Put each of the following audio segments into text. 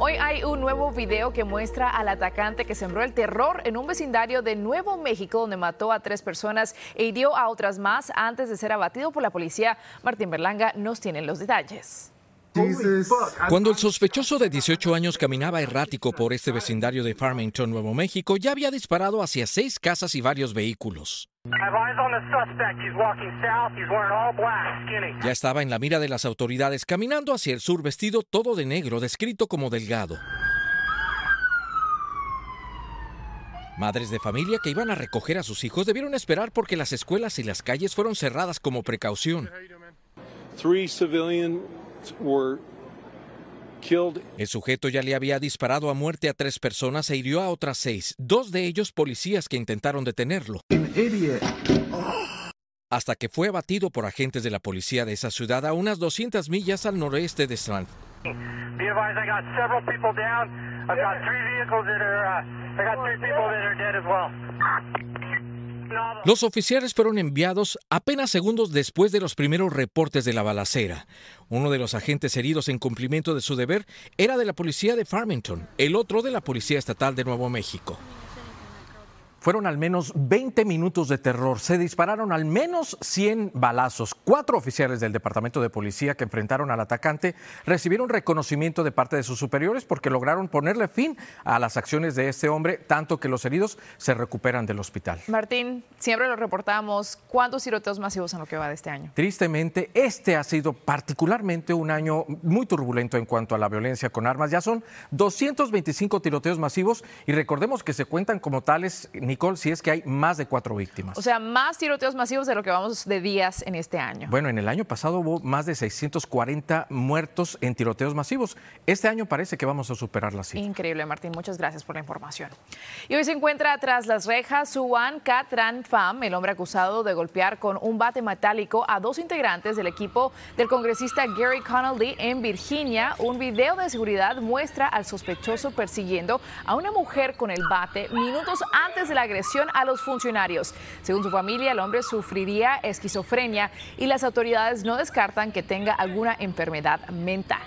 Hoy hay un nuevo video que muestra al atacante que sembró el terror en un vecindario de Nuevo México donde mató a tres personas e hirió a otras más antes de ser abatido por la policía. Martín Berlanga nos tiene los detalles. Cuando el sospechoso de 18 años caminaba errático por este vecindario de Farmington, Nuevo México, ya había disparado hacia seis casas y varios vehículos. Ya estaba en la mira de las autoridades, caminando hacia el sur vestido todo de negro, descrito como delgado. Madres de familia que iban a recoger a sus hijos debieron esperar porque las escuelas y las calles fueron cerradas como precaución. El sujeto ya le había disparado a muerte a tres personas e hirió a otras seis, dos de ellos policías que intentaron detenerlo. Hasta que fue abatido por agentes de la policía de esa ciudad a unas 200 millas al noroeste de Strand. Los oficiales fueron enviados apenas segundos después de los primeros reportes de la balacera. Uno de los agentes heridos en cumplimiento de su deber era de la policía de Farmington, el otro de la Policía Estatal de Nuevo México. Fueron al menos 20 minutos de terror. Se dispararon al menos 100 balazos. Cuatro oficiales del Departamento de Policía que enfrentaron al atacante recibieron reconocimiento de parte de sus superiores porque lograron ponerle fin a las acciones de este hombre, tanto que los heridos se recuperan del hospital. Martín, siempre lo reportamos. ¿Cuántos tiroteos masivos en lo que va de este año? Tristemente, este ha sido particularmente un año muy turbulento en cuanto a la violencia con armas. Ya son 225 tiroteos masivos y recordemos que se cuentan como tales Nicole, si es que hay más de cuatro víctimas. O sea, más tiroteos masivos de lo que vamos de días en este año. Bueno, en el año pasado hubo más de 640 muertos en tiroteos masivos. Este año parece que vamos a superar la cifra. Increíble, Martín. Muchas gracias por la información. Y hoy se encuentra tras las rejas Suan Katran Pham, el hombre acusado de golpear con un bate metálico a dos integrantes del equipo del congresista Gary Connolly en Virginia. Un video de seguridad muestra al sospechoso persiguiendo a una mujer con el bate minutos antes de la agresión a los funcionarios. Según su familia, el hombre sufriría esquizofrenia y las autoridades no descartan que tenga alguna enfermedad mental.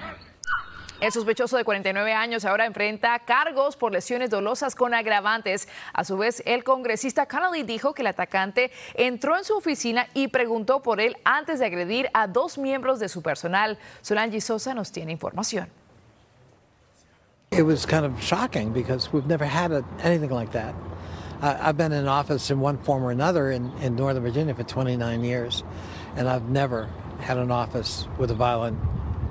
El sospechoso de 49 años ahora enfrenta cargos por lesiones dolosas con agravantes. A su vez, el congresista Connolly dijo que el atacante entró en su oficina y preguntó por él antes de agredir a dos miembros de su personal. Solange Sosa nos tiene información. It was kind of shocking because we've never had a, anything like that. I've been in office in one form or another in, Northern Virginia for 29 years, and I've never had an office with a violent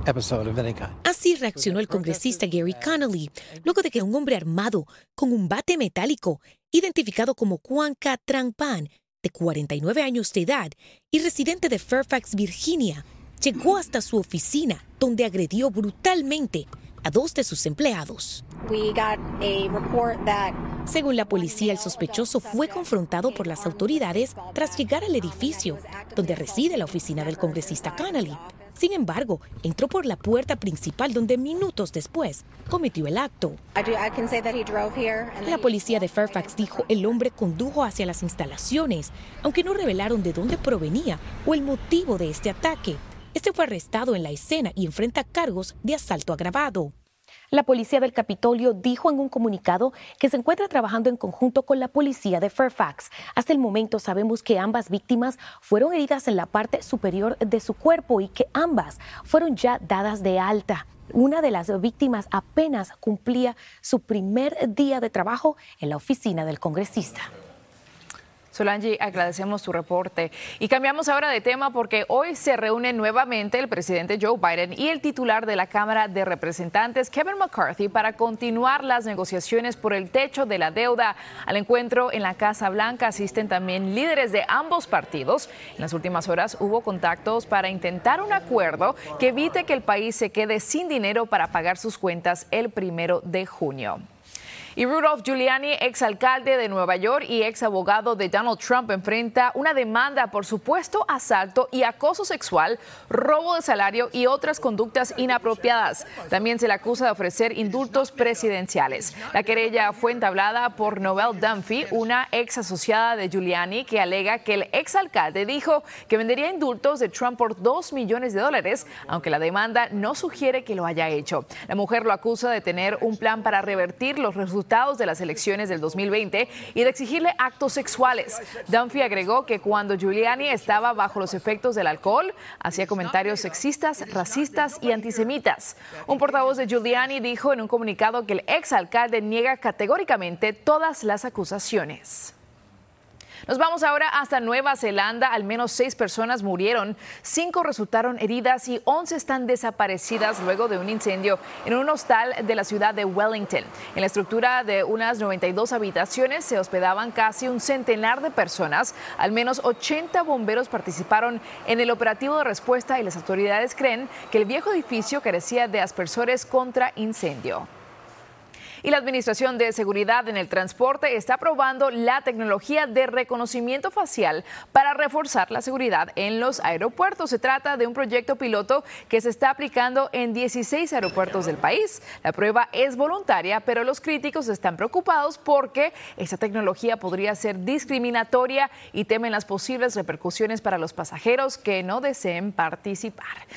episode of any kind. Así reaccionó el congresista Gary Connolly luego de que un hombre armado con un bate metálico, identificado como Juan K. Trampan, de 49 años de edad y residente de Fairfax, Virginia, llegó hasta su oficina donde agredió brutalmente a dos de sus empleados. Según la policía, el sospechoso fue confrontado por las autoridades tras llegar al edificio donde reside la oficina del congresista Connolly. Sin embargo, entró por la puerta principal donde minutos después cometió el acto. La policía de Fairfax dijo el hombre condujo hacia las instalaciones, aunque no revelaron de dónde provenía o el motivo de este ataque. Este fue arrestado en la escena y enfrenta cargos de asalto agravado. La policía del Capitolio dijo en un comunicado que se encuentra trabajando en conjunto con la policía de Fairfax. Hasta el momento sabemos que ambas víctimas fueron heridas en la parte superior de su cuerpo y que ambas fueron ya dadas de alta. Una de las víctimas apenas cumplía su primer día de trabajo en la oficina del congresista. Solange, agradecemos tu reporte. Y cambiamos ahora de tema porque hoy se reúne nuevamente el presidente Joe Biden y el titular de la Cámara de Representantes, Kevin McCarthy, para continuar las negociaciones por el techo de la deuda. Al encuentro en la Casa Blanca asisten también líderes de ambos partidos. En las últimas horas hubo contactos para intentar un acuerdo que evite que el país se quede sin dinero para pagar sus cuentas el primero de junio. Y Rudolph Giuliani, exalcalde de Nueva York y ex abogado de Donald Trump, enfrenta una demanda por supuesto asalto y acoso sexual, robo de salario y otras conductas inapropiadas. También se le acusa de ofrecer indultos presidenciales. La querella fue entablada por Noel Dunphy, una ex asociada de Giuliani, que alega que el exalcalde dijo que vendería indultos de Trump por dos millones de dólares, aunque la demanda no sugiere que lo haya hecho. La mujer lo acusa de tener un plan para revertir los resultados de las elecciones del 2020 y de exigirle actos sexuales. Dunphy agregó que cuando Giuliani estaba bajo los efectos del alcohol, hacía comentarios sexistas, racistas y antisemitas. Un portavoz de Giuliani dijo en un comunicado que el exalcalde niega categóricamente todas las acusaciones. Nos vamos ahora hasta Nueva Zelanda. Al menos seis personas murieron, cinco resultaron heridas y once están desaparecidas luego de un incendio en un hostal de la ciudad de Wellington. En la estructura de unas 92 habitaciones se hospedaban casi un centenar de personas. Al menos 80 bomberos participaron en el operativo de respuesta y las autoridades creen que el viejo edificio carecía de aspersores contra incendio. Y la Administración de Seguridad en el Transporte está probando la tecnología de reconocimiento facial para reforzar la seguridad en los aeropuertos. Se trata de un proyecto piloto que se está aplicando en 16 aeropuertos del país. La prueba es voluntaria, pero los críticos están preocupados porque esta tecnología podría ser discriminatoria y temen las posibles repercusiones para los pasajeros que no deseen participar.